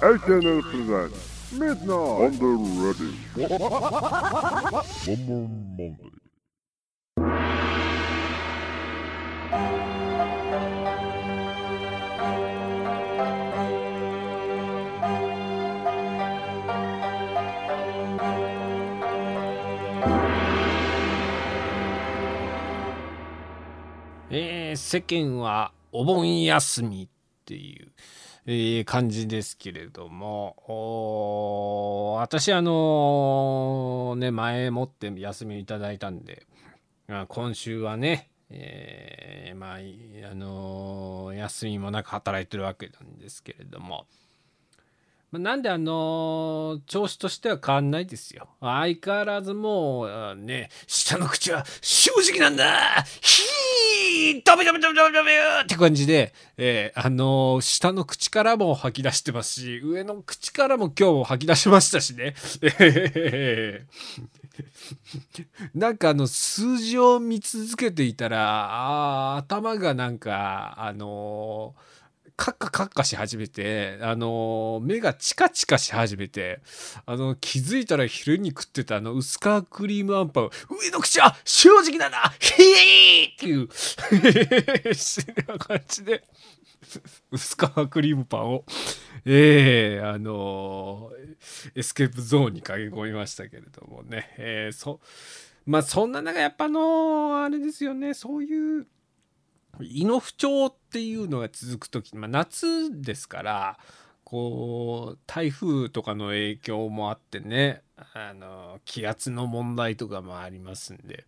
SNL presents Midnight on the Ready. More Monday. えー世間はお盆休みっていう、えー感じですけれども私あのね前もって休みをいただいたんであ今週はねえーまああのー休みもなく働いてるわけなんですけれどもまなんであの調子としては変わんないですよ。相変わらずもうね下の口は正直なんだヒーダメダメダメダメダメって感じで、えーあの下の口からも吐き出してますし上の口からも今日吐き出しましたしね。え ーなんかあの数字を見続けていたらあ頭がなんかあのカッカカッカし始めて、あの目がチカチカし始めて、あの気づいたら昼に食ってたあの薄皮クリームあんパン、上の口は正直なんだヒーっていう、不思議な感じで、薄皮クリームパンを、ええあのエスケープゾーンに駆け込みましたけれどもね、えーそまあそんな中やっぱあのあれですよねそういう胃の不調っていうのが続く時、まあ、夏ですからこう台風とかの影響もあってねあの気圧の問題とかもありますんで、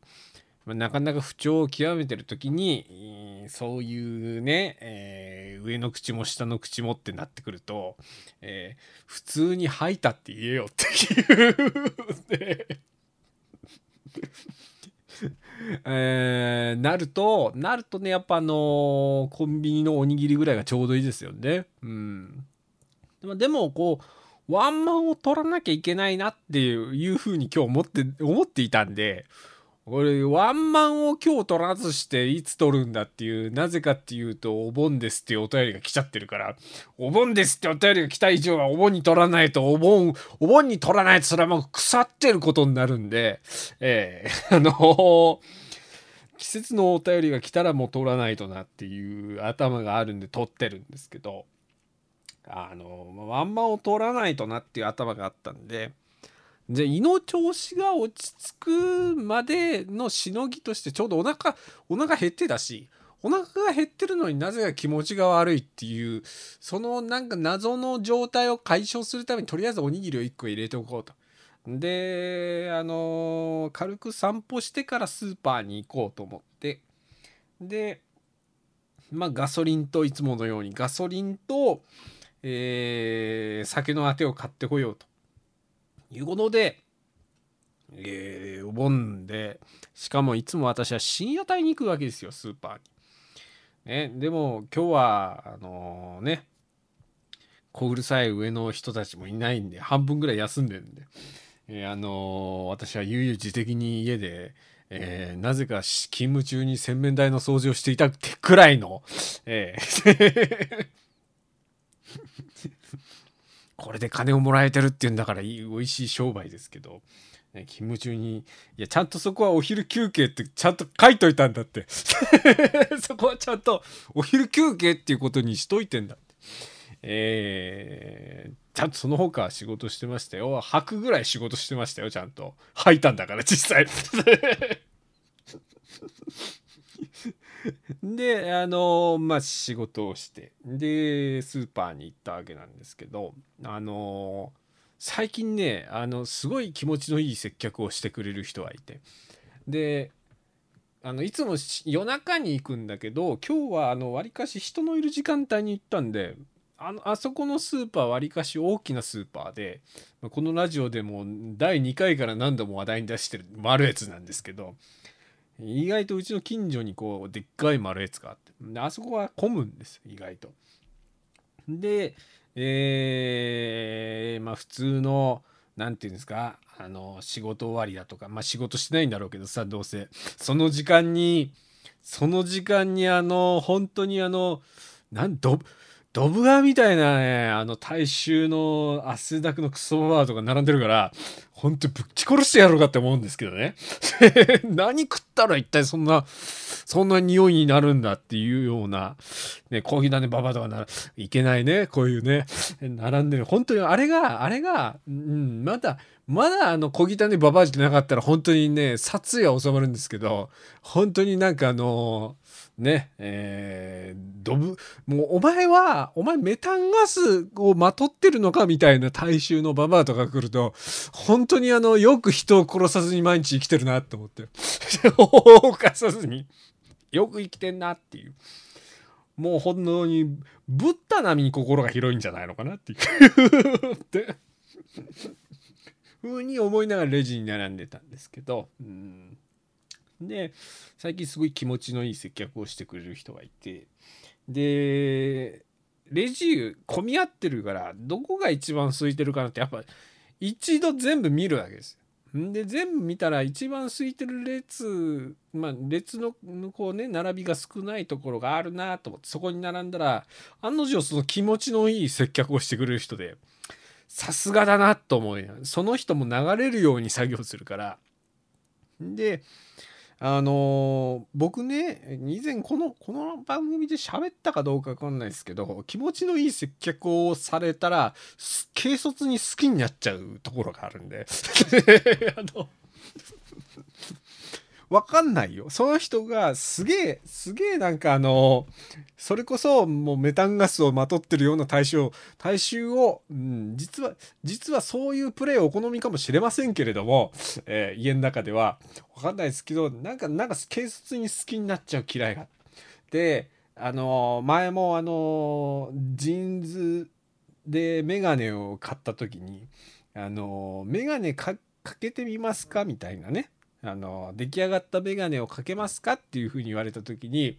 まあなかなか不調を極めてる時にそういうね、えー上の口も下の口もってなってくると、えー普通に吐いたって言えよっていうね。えーなるとなるとねやっぱあのーコンビニのおにぎりぐらいがちょうどいいですよね。うん、でもこうワンマンを取らなきゃいけないなっていういうふうに今日思って思っていたんで俺ワンマンを今日取らずしていつ取るんだっていうなぜかっていうとお盆ですっていうお便りが来ちゃってるからお盆ですってお便りが来た以上はお盆に取らないとお盆お盆に取らないとそれはもう腐ってることになるんでえーあのー季節のお便りが来たらもう取らないとなっていう頭があるんで取ってるんですけどあのまあワンマンを取らないとなっていう頭があったんでじゃ胃の調子が落ち着くまでのしのぎとしてちょうどお腹お腹減ってたしお腹が減ってるのになぜか気持ちが悪いっていうそのなんか謎の状態を解消するためにとりあえずおにぎりを1個入れておこうと。であの軽く散歩してからスーパーに行こうと思って。でまあガソリンといつものようにガソリンと、えー酒のあてを買ってこようと。いうことで、えーお盆でしかもいつも私は深夜帯に行くわけですよスーパーに。ね、でも今日はあのね小うるさい上の人たちもいないんで半分ぐらい休んでるんで、えーあの私は悠々自適に家で、えーなぜか勤務中に洗面台の掃除をしていたってくらいの、えー これで金をもらえてるっていうんだからいい美味しい商売ですけど、ね、勤務中にいやちゃんとそこはお昼休憩ってちゃんと書いといたんだって。そこはちゃんとお昼休憩っていうことにしといてんだって。えーちゃんとその他は仕事してましたよ。吐くぐらい仕事してましたよちゃんと。吐いたんだから実際。であのまあ仕事をして。でスーパーに行ったわけなんですけどあの最近ねあのすごい気持ちのいい接客をしてくれる人がいて。であのいつもし夜中に行くんだけど今日はあの割かし人のいる時間帯に行ったんであのあそこのスーパー割かし大きなスーパーでこのラジオでも第2回から何度も話題に出してるマルエツなんですけど意外とうちの近所にこうでっかいマルエツがあってであそこは混むんです意外と。でえーまあ普通のなんていうんですかあの仕事終わりだとかまあ仕事してないんだろうけどさどうせその時間にその時間にあの本当にあのなんどドブ川みたいなね、あの大衆の汗だくのクソババアとか並んでるから、ほんとぶっち殺してやろうかって思うんですけどね。何食ったら一体そんな、そんな匂いになるんだっていうような、ね、コーヒー種ババアとかならいけないね、こういうね、並んでる。本当にあれが、あれが、うん、まだ、まだあの小汚いババアじゃなかったら本当にね殺意は収まるんですけど本当になんかあのねえー、ドブもうお前はお前メタンガスをまとってるのかみたいな大衆のババアとか来ると本当にあのよく人を殺さずに毎日生きてるなって思って。犯さずによく生きてんなっていう。もう本当にブッダ並みに心が広いんじゃないのかなっていう。ふうに思いながらレジに並んでたんですけど、うん、で最近すごい気持ちのいい接客をしてくれる人がいて。でレジ混み合ってるからどこが一番空いてるかなってやっぱ一度全部見るわけですで全部見たら一番空いてる列まあ列の向こうね並びが少ないところがあるなと思ってそこに並んだら案の定その気持ちのいい接客をしてくれる人でさすがだなと思いその人も流れるように作業するから。であのー、僕ね以前このこの番組で喋ったかどうか分かんないですけど気持ちのいい接客をされたら軽率に好きになっちゃうところがあるんで。あのわかんないよ。その人がすげえ、すげえなんかあの、それこそもうメタンガスをまとってるような大衆、大衆を、うん、実は、実はそういうプレーお好みかもしれませんけれども、えー、家の中では、わかんないですけど、なんか、なんか軽率に好きになっちゃう嫌いが。で、あの、前もあの、ジーンズでメガネを買った時に、あの、メガネかけてみますか？みたいなね。あの出来上がった眼鏡をかけますかっていうふうに言われた時に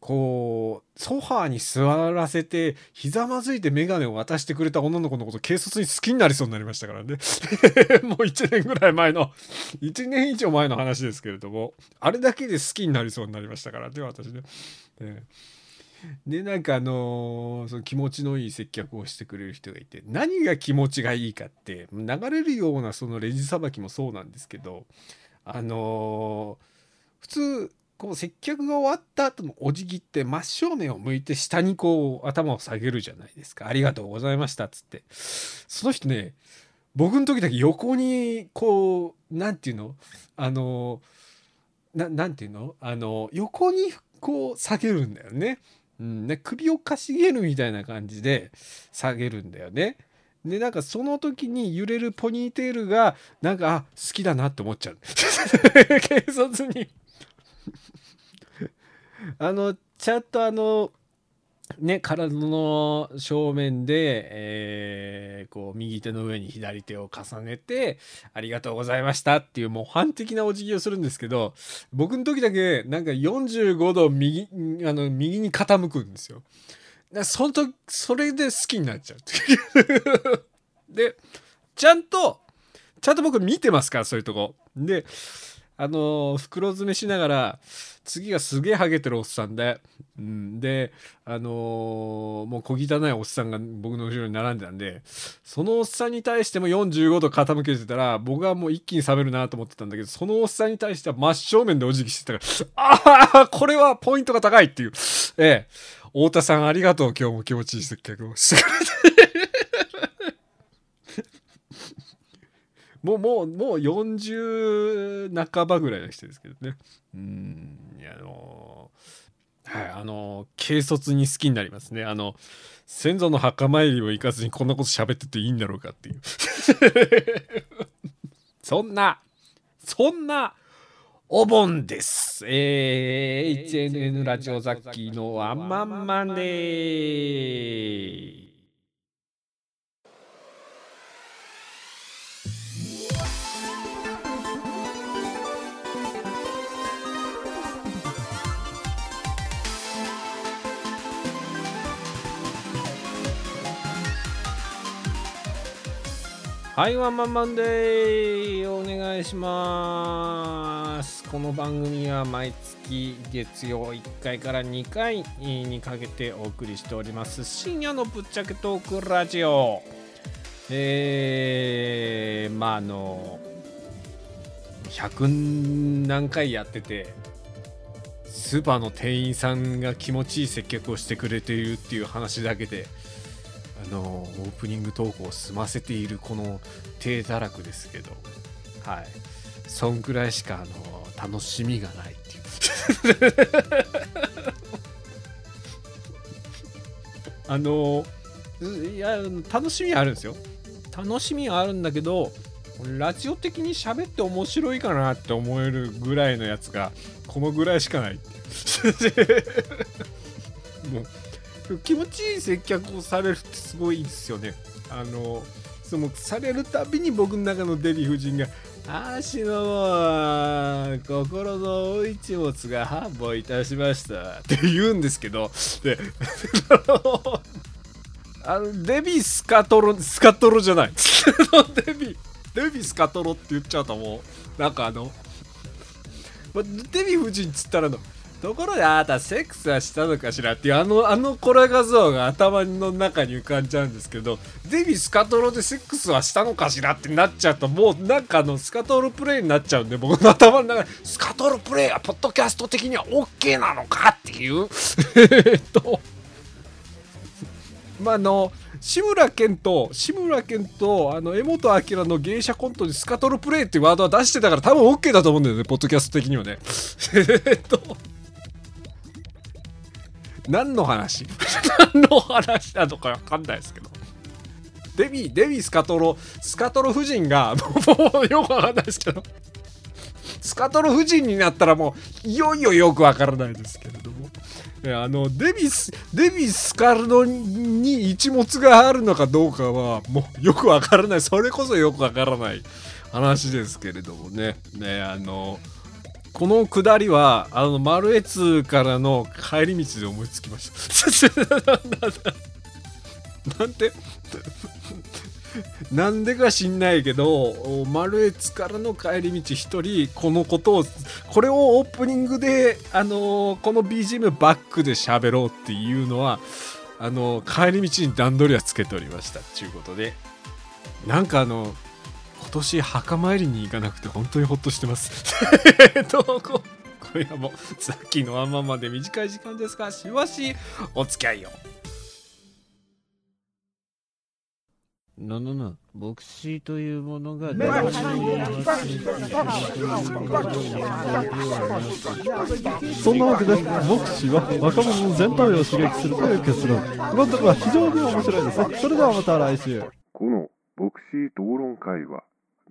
こうソファーに座らせてひざまずいて眼鏡を渡してくれた女の子のこと軽率に好きになりそうになりましたからね もう1年ぐらい前の1年以上前の話ですけれどもあれだけで好きになりそうになりましたからね私ね。でなんかあのー、その気持ちのいい接客をしてくれる人がいて何が気持ちがいいかって流れるようなそのレジさばきもそうなんですけどあのー、普通こう接客が終わった後のお辞儀って真正面を向いて下にこう頭を下げるじゃないですか。ありがとうございましたっつって。その人ね、僕の時だけ横にこう、なんていうの？あの、ななんていうの？あの、横にこう下げるんだよね。うんね、首をかしげるみたいな感じで下げるんだよね。でなんかその時に揺れるポニーテールがなんかあ好きだなって思っちゃう 警察にあのちゃんとあのね体の正面で、えー、こう右手の上に左手を重ねて「ありがとうございました」っていう模範的なお辞儀をするんですけど僕の時だけなんか45度右あの右に傾くんですよ。その時それで好きになっちゃう でちゃんとちゃんと僕見てますからそういうとこ。であの袋詰めしながら次がすげえハゲてるおっさんで、うん、であのー、もう小汚いおっさんが僕の後ろに並んでたんでそのおっさんに対しても45度傾けてたら僕はもう一気に冷めるなと思ってたんだけどそのおっさんに対しては真正面でお辞儀してたからああこれはポイントが高いっていう。ええ。太田さんありがとう今日も気持ちいい接客をしてくれてもうもうもう40半ばぐらいの人ですけどね。うん。いやあのはいあの軽率に好きになりますね。あの先祖の墓参りを行かずにこんなこと喋ってていいんだろうかっていう。そんなそんなお盆です。えー、HNN ラジオザッキーのワンマンマンデー。はいワンマンマンデーお願いします。この番組は毎月月曜1回から2回にかけてお送りしております。深夜のぶっちゃけトークラジオ。えー、まああの100何回やっててスーパーの店員さんが気持ちいい接客をしてくれているっていう話だけであのオープニング投稿を済ませているこの低たらくですけど。はい。そんくらいしかあの楽しみがないっていう。あのいや楽しみあるんですよ。楽しみはあるんだけどラジオ的に喋って面白いかなって思えるぐらいのやつがこのぐらいしかない もう気持ちいい接客をされるってすごいですよね。あのそのされるたびに僕の中のデヴィ夫人が「あの心の一物が繁忙いたしました」って言うんですけどで あのデビスカトロスカトロじゃない。デヴィデヴィスカトロって言っちゃうともうなんかあの、デヴィ夫人っつったらのところであなたセックスはしたのかしらっていうあの、あのコラ画像が頭の中に浮かんじゃうんですけど、デビスカトロでセックスはしたのかしらってなっちゃうと、もうなんかあのスカトロプレイになっちゃうんで、僕の頭の中に、スカトロプレイはポッドキャスト的には OK なのかっていう、えっと、まあ、あの、志村けんと、志村けんと、あの、江本明の芸者コントにスカトロプレイっていうワードは出してたから多分 OK だと思うんだよね、ポッドキャスト的にはね。えっと。何の話？何の話なのか分かんないですけど。デビ、デビスカトロ、スカトロ夫人が、もうよくわかんないですけど。スカトロ夫人になったらもう、いよいよよくわからないですけれども。あの、デビス、デビスカルドに一物があるのかどうかは、もうよくわからない。それこそよくわからない話ですけれどもね。ね、あの、この下りは、あの、マルエツからの帰り道で思いつきました。なんて、なんでか知んないけど、マルエツからの帰り道一人、このことを、これをオープニングで、あの、この BGM バックで喋ろうっていうのは、あの、帰り道に段取りはつけておりました。ちゅうことで。なんかあの、年墓参りに行かなくて本当にほっとしてます。えっと、こ今夜もさっきのあままで短い時間ですが、しばしお付き合いを。ななな、牧師というものが大事そんなわけで、牧師は若者の全体を刺激するという結論。このところは非常に面白いです。それではまた来週。この牧師討論会は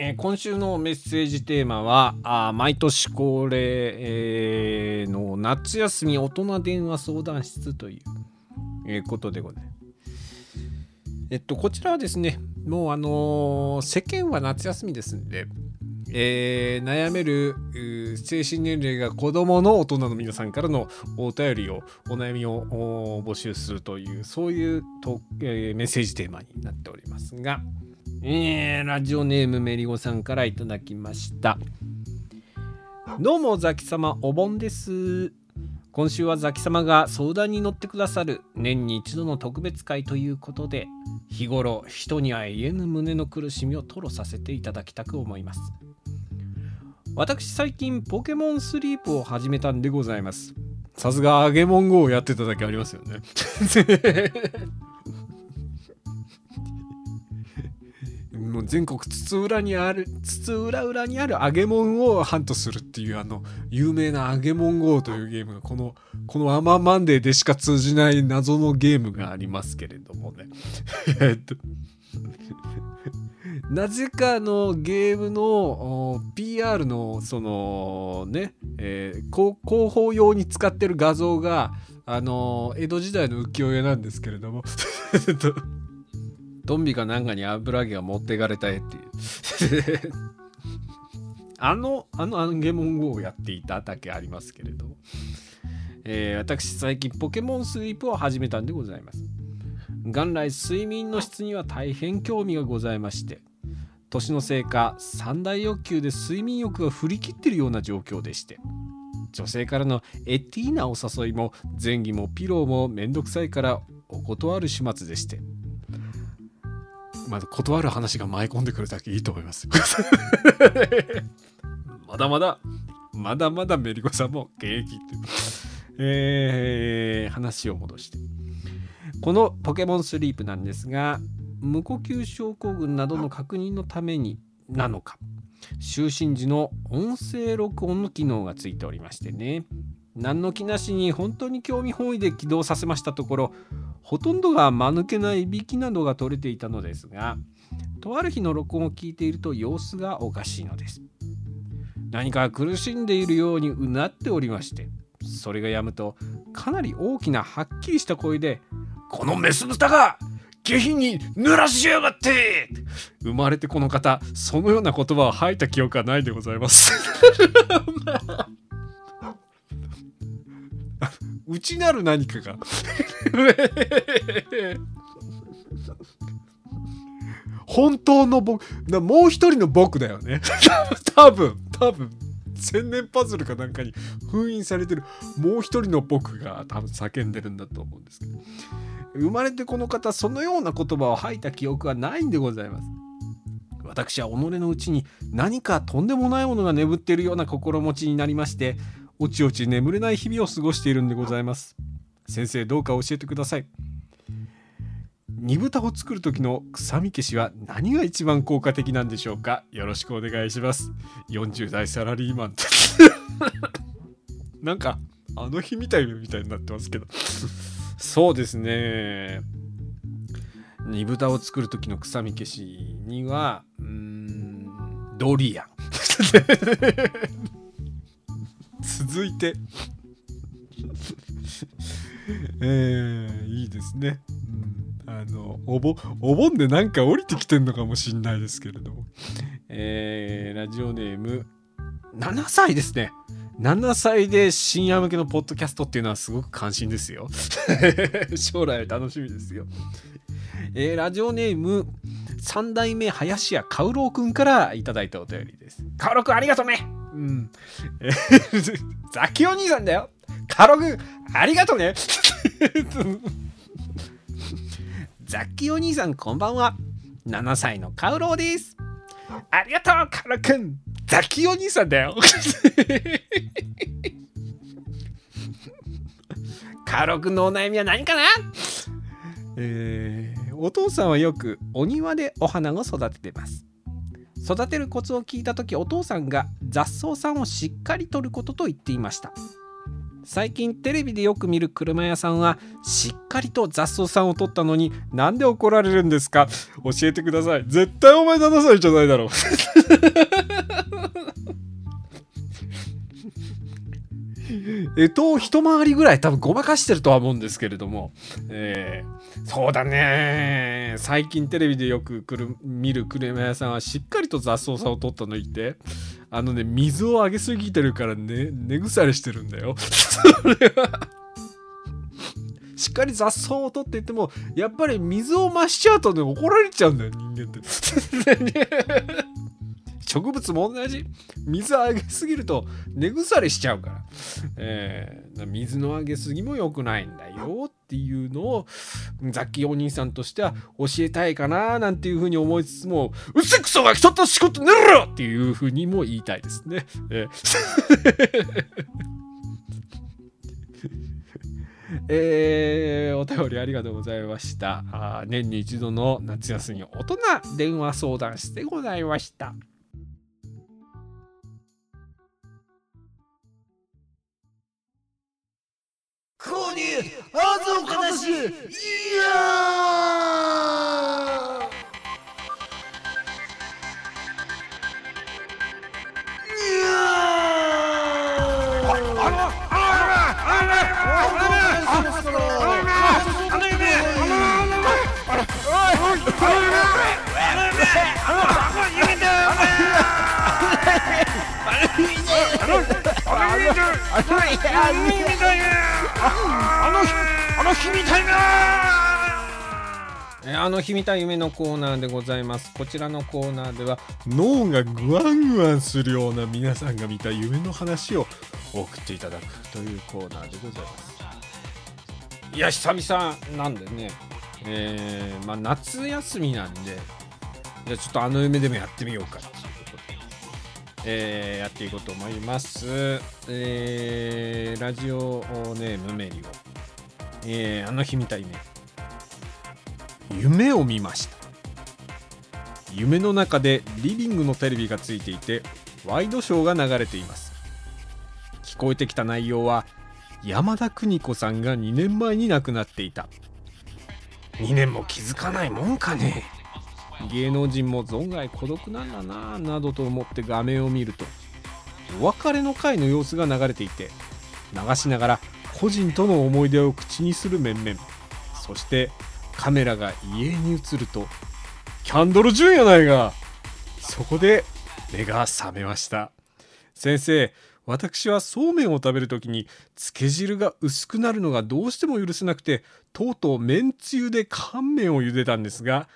えー今週のメッセージテーマはあ毎年恒例、えーの夏休み大人電話相談室という、えーことでございます。えっと、こちらはですね、もうあのー世間は夏休みですんで、えー悩める精神年齢が子供の大人の皆さんからのお便りをお悩みを募集するというそういうと、えーメッセージテーマになっておりますが、えーラジオネームメリゴさんからいただきました。どうもザキ様お盆です。今週はザキ様が相談に乗ってくださる年に一度の特別会ということで日頃人には言えぬ胸の苦しみを吐露させていただきたく思います。私最近ポケモンスリープを始めたんでございます。さすがアゲモン GO をやってただけありますよね。もう全国津々浦にある津々浦々にある揚げ物をハントするっていうあの有名な揚げ物 GO というゲームがこのこのワンマンマンデーでしか通じない謎のゲームがありますけれどもね。なぜかあのゲームの PR のそのね、えー広報用に使ってる画像があの江戸時代の浮世絵なんですけれども。えっとトンビかなんかに油揚げが持っていかれた絵っていう。あのあの揚げ物をやっていただけありますけれど、えー私最近ポケモンスリープを始めたんでございます。元来睡眠の質には大変興味がございまして年のせいか三大欲求で睡眠欲が振り切ってるような状況でして女性からのエティーなお誘いも前儀もピローもめんどくさいからお断る始末でしてまだ断る話が舞い込んでくるだけいいと思います。まだまだまだまだメリコさんも現役ってえー話を戻して。このポケモンスリープなんですが無呼吸症候群などの確認のためになのか。就寝時の音声録音の機能がついておりましてね。何の気なしに本当に興味本位で起動させましたところほとんどが間抜けないびきなどが取れていたのですがとある日の録音を聞いていると様子がおかしいのです何か苦しんでいるようにうなっておりましてそれがやむとかなり大きなはっきりした声で「このメス豚が下品に濡らしやがって!」生まれてこの方そのような言葉を吐いた記憶はないでございます。内なる何かが。本当の僕もう一人の僕だよね。多分多分。千年パズルかなんかに封印されてる。もう一人の僕が多分叫んでるんだと思うんですけど。生まれてこの方そのような言葉を吐いた記憶はないんでございます。私は己のうちに何かとんでもないものが眠っているような心持ちになりましておちおち眠れない日々を過ごしているんでございます。先生どうか教えてください。煮豚を作る時の臭み消しは何が一番効果的なんでしょうか？よろしくお願いします。40代サラリーマン なんかあの日みたいみたいになってますけど。そうですね。煮豚を作る時の臭み消しにはうーんドリアン。続いて。えー、いいですね、うん、あのおぼお盆でなんか降りてきてんのかもしんないですけれども。えー、ラジオネーム7歳ですね。7歳で深夜向けのポッドキャストっていうのはすごく関心ですよ。将来楽しみですよ。えーラジオネーム三代目林家カウロウくんからいいたお便りです。カウロウくんありがとうね。うん。え ーザキお兄さんだよ。カロウくんありがとうね。ザキお兄さんこんばんは。7歳のカウロウです。ありがとうカロウくんザキお兄さんだよ。カロウくんのお悩みは何かな？えーお父さんはよくお庭でお花を育ててます。育てるコツを聞いた時お父さんが雑草さんをしっかりとることと言っていました。最近テレビでよく見る車屋さんはしっかりと雑草さんを取ったのになんで怒られるんですか？教えてください。絶対お前7歳じゃないだろ。う えっと一回りぐらい多分ごまかしてるとは思うんですけれども、えーそうだね。最近テレビでよく来る見る車屋さんはしっかりと雑草さを取ったの言って。あのね水をあげすぎてるからね根腐れしてるんだよ。それは。しっかり雑草を取っていってもやっぱり水を増しちゃうとね怒られちゃうんだよ人間って。植物も同じ水あげすぎると根腐れしちゃうから、えー水のあげすぎも良くないんだよっていうのをザッキーお兄さんとしては教えたいかななんていうふうに思いつつもうせくそが人と仕事寝ろっていうふうにも言いたいですね。えー えーお便りありがとうございました。あ年に一度の夏休み大人電話相談室でございました。購入あぞかなしいやえーあの日見た夢のコーナーでございます。こちらのコーナーでは脳がグワングワンするような皆さんが見た夢の話を送っていただくというコーナーでございます。いや、久々なんでね、えーまあ、夏休みなんで、じゃあちょっとあの夢でもやってみようかと、えーやっていこうと思います。えーラジオネームメリオ、えーあの日見た夢。夢を見ました。夢の中でリビングのテレビがついていてワイドショーが流れています。聞こえてきた内容は山田邦子さんが2年前に亡くなっていた。2年も気づかないもんかね。芸能人も存外孤独なんだなぁなどと思って画面を見るとお別れの会の様子が流れていて流しながら個人との思い出を口にする面々。そしてカメラが家に映るとキャンドル・ジュンやないがそこで目が覚めました。先生私はそうめんを食べるときにつけ汁が薄くなるのがどうしても許せなくてとうとうめんつゆで乾麺を茹でたんですが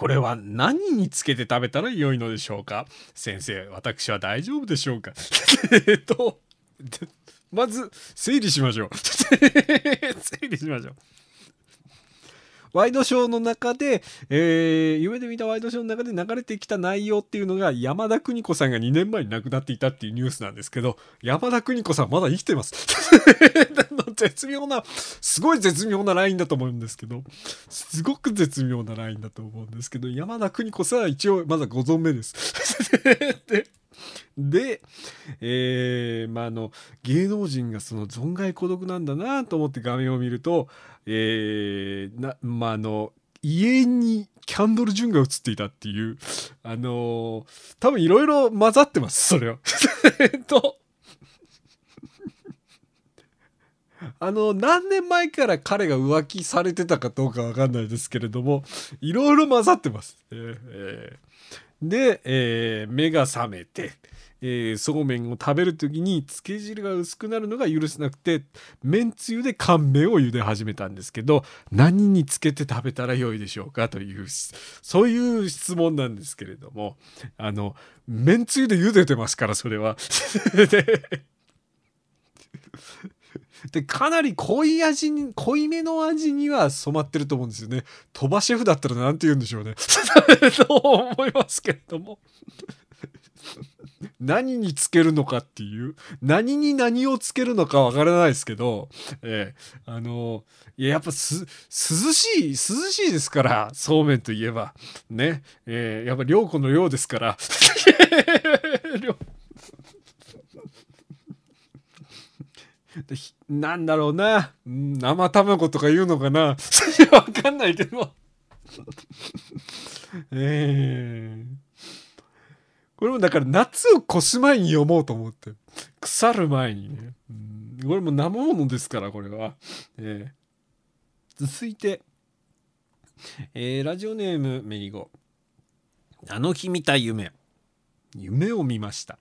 これは何につけて食べたら良いのでしょうか？先生私は大丈夫でしょうか？えっとまず整理しましょう。整理しましょう。ワイドショーの中で、えー夢で見たワイドショーの中で流れてきた内容っていうのが山田邦子さんが2年前に亡くなっていたっていうニュースなんですけど山田邦子さんまだ生きてます。絶妙なすごい絶妙なラインだと思うんですけどすごく絶妙なラインだと思うんですけど山田邦子さんは一応まだご存命です。で で、えーまあ、あの芸能人がその存外孤独なんだなと思って画面を見ると、えーなまあ、あの家にキャンドル・ジュンが映っていたっていうあのー多分いろいろ混ざってますそれを。え っとあの何年前から彼が浮気されてたかどうかわかんないですけれどもいろいろ混ざってます。えーで、えー目が覚めて、えーそうめんを食べる時につけ汁が薄くなるのが許せなくてめんつゆで乾麺を茹で始めたんですけど何につけて食べたらよいでしょうかというそういう質問なんですけれどもあのめんつゆで茹でてますからそれは。ででかなり濃い味に濃いめの味には染まってると思うんですよね。鳥羽シェフだったら何て言うんでしょうね。と思いますけれども。何につけるのかっていう何に何をつけるのかわからないですけど、ええあのいややっぱす涼しい涼しいですからそうめんといえば。ねええやっぱ涼子の量ですから。なんだろうな。生卵とか言うのかな。わかんないけど。ええ。これもだから夏を越す前に読もうと思って。腐る前にね、うん、これも生ものですからこれは、ええ。続いて、えーラジオネームメリゴ。あの日見た夢。夢を見ました。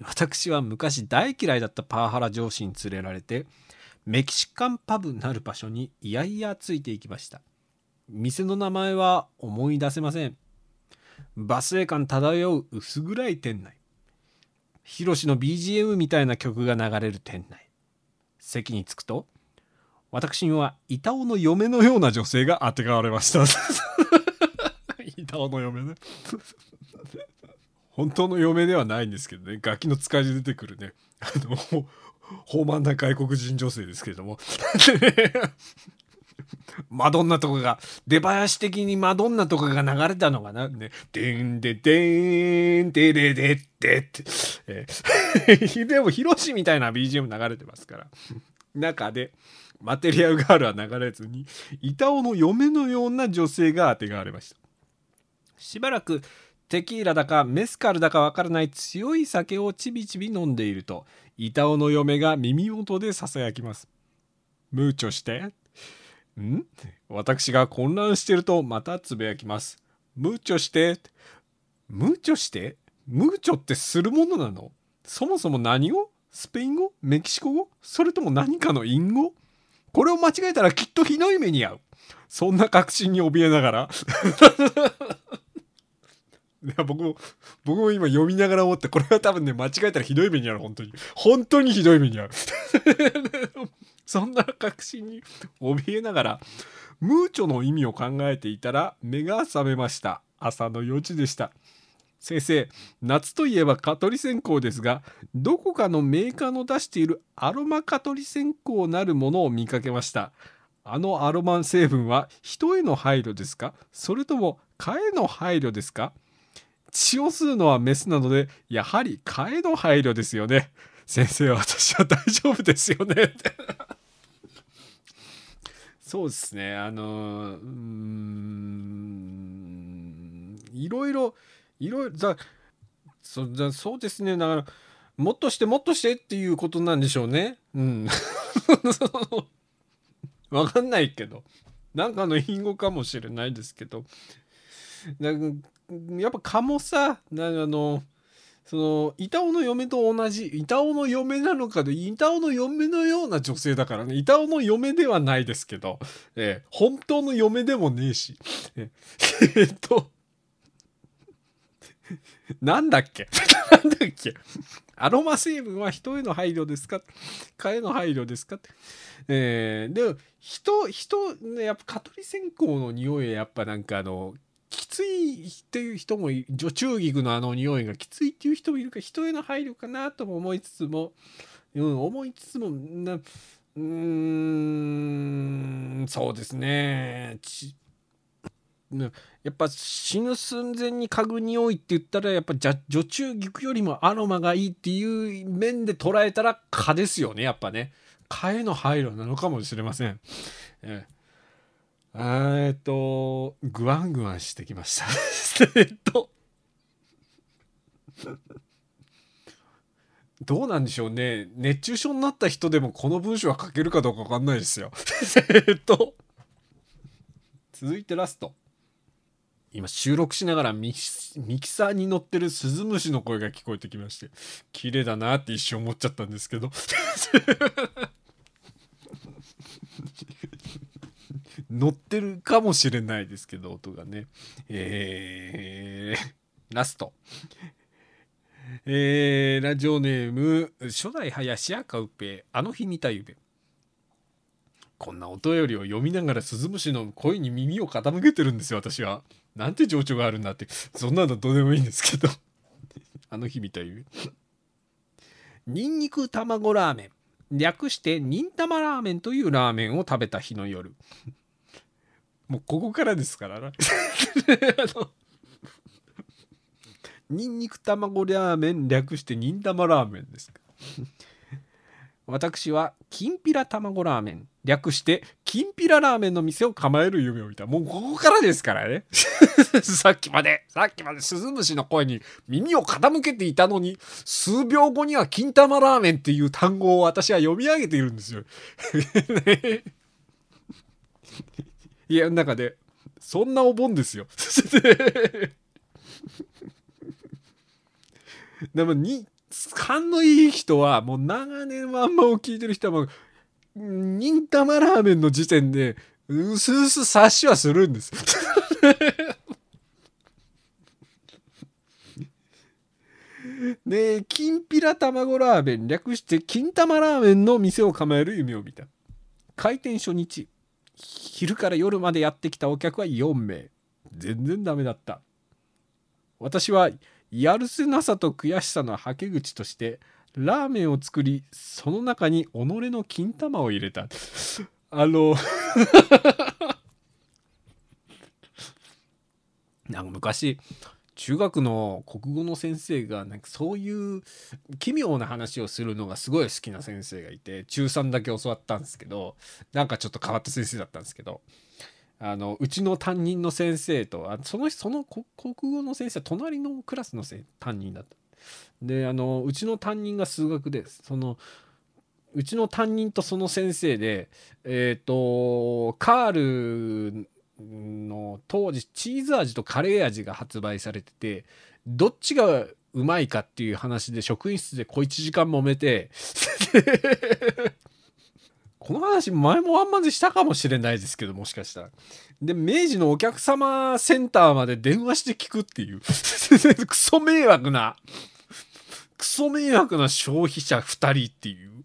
私は昔大嫌いだったパワハラ上司に連れられてメキシカンパブなる場所にいやいやついていきました。店の名前は思い出せません。バスエ感漂う薄暗い店内。ヒロシの BGM みたいな曲が流れる店内。席に着くと私には板尾の嫁のような女性があてがわれました。板尾の嫁ね。本当の嫁ではないんですけどね。ガキの使いで出てくるね。あの豊満な外国人女性ですけれども。マドンナとかが出囃子的にマドンナとかが流れたのかな？ね。でんででんでれでってって、でもヒロシみたいな BGM 流れてますから。中でマテリアルガールは流れずに板尾の嫁のような女性があてがわれました。しばらくテキーラだかメスカルだかわからない強い酒をちびちび飲んでいると板尾の嫁が耳元でささやきます。ムーチョして。ん？私が混乱してるとまたつぶやきます。ムーチョして。ムーチョして？ムーチョってするものなの？そもそも何語？スペイン語？メキシコ語？それとも何かの隠語？これを間違えたらきっとひどい目に遭う。そんな確信に怯えながら。いや僕も僕も今読みながら思ってこれは多分ね間違えたらひどい目に遭う本当に。本当にひどい目に遭う。そんな確信に怯えながらムーチョの意味を考えていたら目が覚めました。朝の4時でした。先生夏といえば蚊取り線香ですがどこかのメーカーの出しているアロマ蚊取り線香なるものを見かけました。あのアロマン成分は人への配慮ですか？それとも蚊への配慮ですか？血を吸うのはメスなのでやはり蚊への配慮ですよね。先生私は大丈夫ですよね。そうですね。あのうーんいろいろいろいろだそだそうですね。だからもっとしてもっとしてっていうことなんでしょうね。うん。わかんないけど。なんかの隠語かもしれないですけど。なんかやっぱ蚊もさなんかあのその板尾の嫁と同じ板尾の嫁なのかで板尾の嫁のような女性だからね板尾の嫁ではないですけど、ええ本当の嫁でもねえしええっとなんだっけ？なんだっけ？アロマ成分は人への配慮ですか？蚊への配慮ですか？えー、で人人ねやっぱ蚊取り線香の匂いはやっぱなんかあのきついっていう人も女中菊のあの匂いがきついっていう人もいるから人への配慮かなとも思いつつも、うん、思いつつもなうーんそうですね。やっぱ死ぬ寸前に嗅ぐ匂いって言ったらやっぱ女中菊よりもアロマがいいっていう面で捉えたら蚊ですよねやっぱね。蚊への配慮なのかもしれません。え。えっとグワングワンしてきました。えっとどうなんでしょうね熱中症になった人でもこの文章は書けるかどうか分かんないですよ。えっと続いてラスト。今収録しながらミキミキサーに乗ってるスズムシの声が聞こえてきまして綺麗だなって一瞬思っちゃったんですけど乗ってるかもしれないですけど音がね。えー、ラスト。えー、ラジオネーム初代林家ウペあの日見た夢。こんなお便りを読みながらスズムシの声に耳を傾けてるんですよ私は。なんて情緒があるんだって。そんなのどうでもいいんですけど。あの日見た夢。ニンニク卵ラーメン。略して忍たまラーメンというラーメンを食べた日の夜。もうここからですからな。あ のニンニク卵ラーメン略して忍たまラーメンです。私はきんぴら卵ラーメン略してきんぴらラーメンの店を構える夢を見た。もうここからですからね。さっきまでさっきまでスズムシの声に耳を傾けていたのに数秒後には金玉ラーメンっていう単語を私は読み上げているんですよ。ね いや中でそんなお盆ですよ。でもに勘のいい人はもう長年ワンマンを聞いてる人はもう忍たまラーメンの時点でうすうす察しはするんです。できんぴら卵ラーメン略して金玉ラーメンの店を構える夢を見た開店初日昼から夜までやってきたお客は4名。全然ダメだった。私はやるせなさと悔しさのはけ口としてラーメンを作りその中に己の金玉を入れた。あの なんか昔中学の国語の先生がなんかそういう奇妙な話をするのがすごい好きな先生がいて中3だけ教わったんですけどなんかちょっと変わった先生だったんですけどあのうちの担任の先生とあそのその国語の先生は隣のクラスの担任だった。であのうちの担任が数学でそのうちの担任とその先生でえっ、とカールの当時チーズ味とカレー味が発売されててどっちがうまいかっていう話で職員室で小1時間揉めて この話前もあんまりしたかもしれないですけどもしかしたら。で明治のお客様センターまで電話して聞くっていう クソ迷惑なクソ迷惑な消費者2人っていう。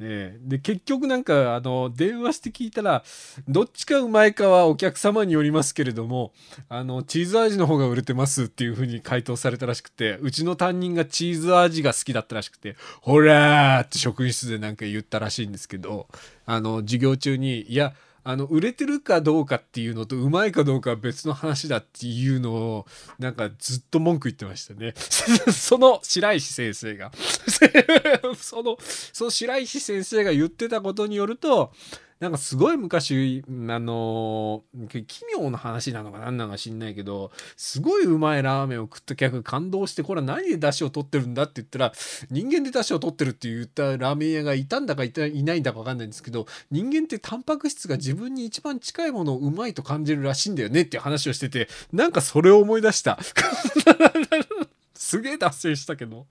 ね、で結局なんかあの電話して聞いたらどっちかうまいかはお客様によりますけれどもあのチーズ味の方が売れてますっていうふうに回答されたらしくてうちの担任がチーズ味が好きだったらしくて「ほら!」って職員室でなんか言ったらしいんですけどあの授業中にいやあの売れてるかどうかっていうのとうまいかどうかは別の話だっていうのをなんかずっと文句言ってましたね。その白石先生が。そのその白石先生が言ってたことによるとなんかすごい昔あの奇妙な話なのか何なのか知んないけどすごいうまいラーメンを食った客感動してこれは何で出汁を取ってるんだって言ったら人間で出汁を取ってるって言ったラーメン屋がいたんだかいたいないんだか分かんないんですけど人間ってタンパク質が自分に一番近いものをうまいと感じるらしいんだよねっていう話をしててなんかそれを思い出した すげえ脱線したけど。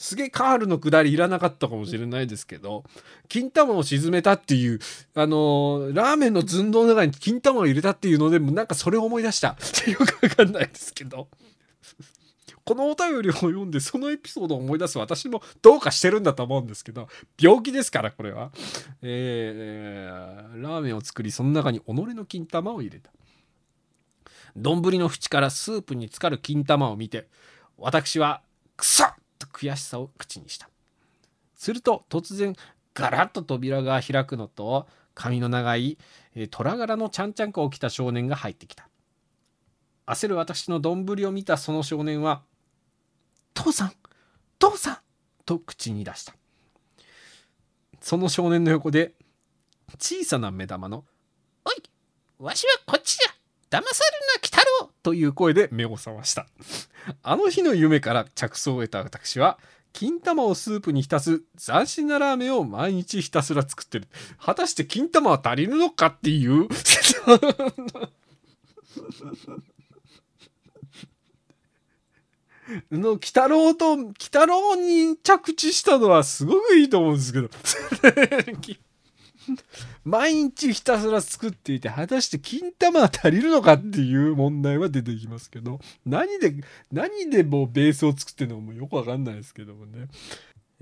すげえカールの下りいらなかったかもしれないですけど金玉を沈めたっていうあのーラーメンの寸胴の中に金玉を入れたっていうのでもなんかそれを思い出した。っていうか分かんないですけど。このお便りを読んでそのエピソードを思い出す私もどうかしてるんだと思うんですけど病気ですからこれは、えーラーメンを作りその中に己の金玉を入れた。丼の縁からスープに浸かる金玉を見て私はクソッと悔しさを口にした。すると突然ガラッと扉が開くのと髪の長い虎柄のちゃんちゃんこを着た少年が入ってきた。焦る私の丼を見たその少年は「父さん父さん!」と口に出した。その少年の横で小さな目玉の「おいわしはこっちじゃ！騙されるな鬼太郎!」という声で目を覚ました。あの日の夢から着想を得た私は金玉をスープに浸す斬新なラーメンを毎日ひたすら作ってる。果たして金玉は足りるのかっていう。の鬼太郎と鬼太郎に着地したのはすごくいいと思うんですけど。毎日ひたすら作っていて果たして金玉は足りるのかっていう問題は出てきますけど何で何でもうベースを作ってるのもよくわかんないですけどもね。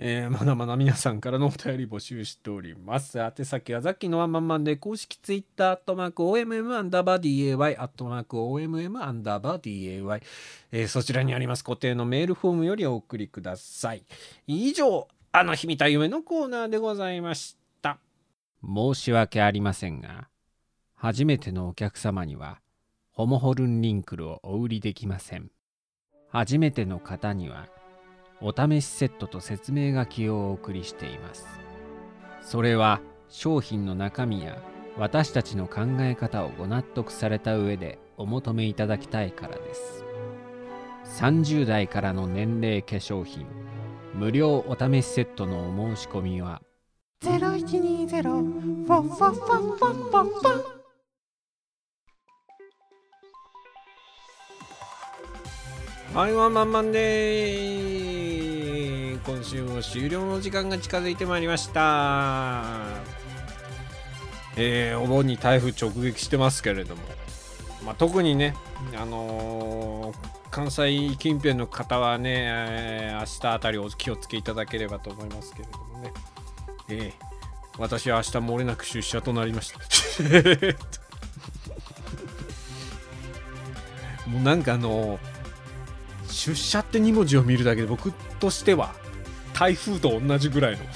えーまだまだ皆さんからのお便り募集しております。宛先はザッキのワンマンマンで公式ツイッターアットマーク OMM アンダーバー DAY アットマーク OMM アンダーバー DAY、えーそちらにあります固定のメールフォームよりお送りください。以上、あの日見た夢のコーナーでございました。申し訳ありませんが、初めてのお客様にはホモホルンリンクルをお売りできません。初めての方にはお試しセットと説明書きをお送りしています。それは商品の中身や私たちの考え方をご納得された上でお求めいただきたいからです。30代からの年齢化粧品無料お試しセットのお申し込みははい、ワンマンマンでー今週も終了の時間が近づいてまいりました。えーお盆に台風直撃してますけれども、まあ、特にね、あのー関西近辺の方はね、えー明日あたりお気をつけいただければと思いますけれどもね。えー私は明日漏れなく出社となりました。もうなんかあの出社って2文字を見るだけで僕としては台風と同じぐらいの。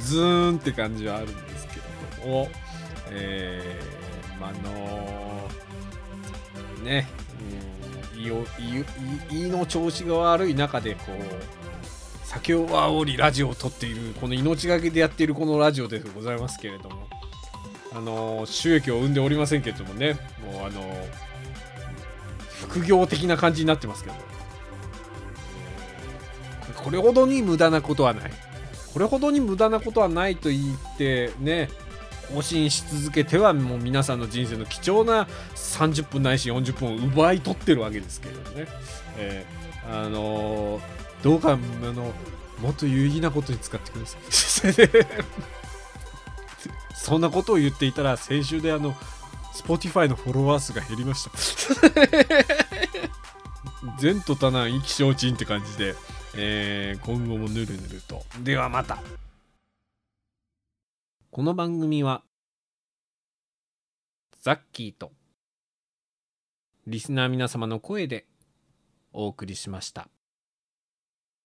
ズーンって感じはあるんですけれども、えー、まああのね、うん、胃を胃胃の調子が悪い中でこう酒を煽りラジオを撮っているこの命がけでやっているこのラジオでございますけれどもあの収益を生んでおりませんけれどもねもうあの副業的な感じになってますけど。これほどに無駄なことはない。これほどに無駄なことはないと言ってね更新し続けてはもう皆さんの人生の貴重な30分ないし40分を奪い取ってるわけですけどね、えー、あのー、どうかあのもっと有意義なことに使ってください。そんなことを言っていたら先週であの Spotify のフォロワー数が減りました。前途多難意気消沈って感じで、えー、今後もぬるぬると。ではまた。この番組はザッキーとリスナー皆様の声でお送りしました。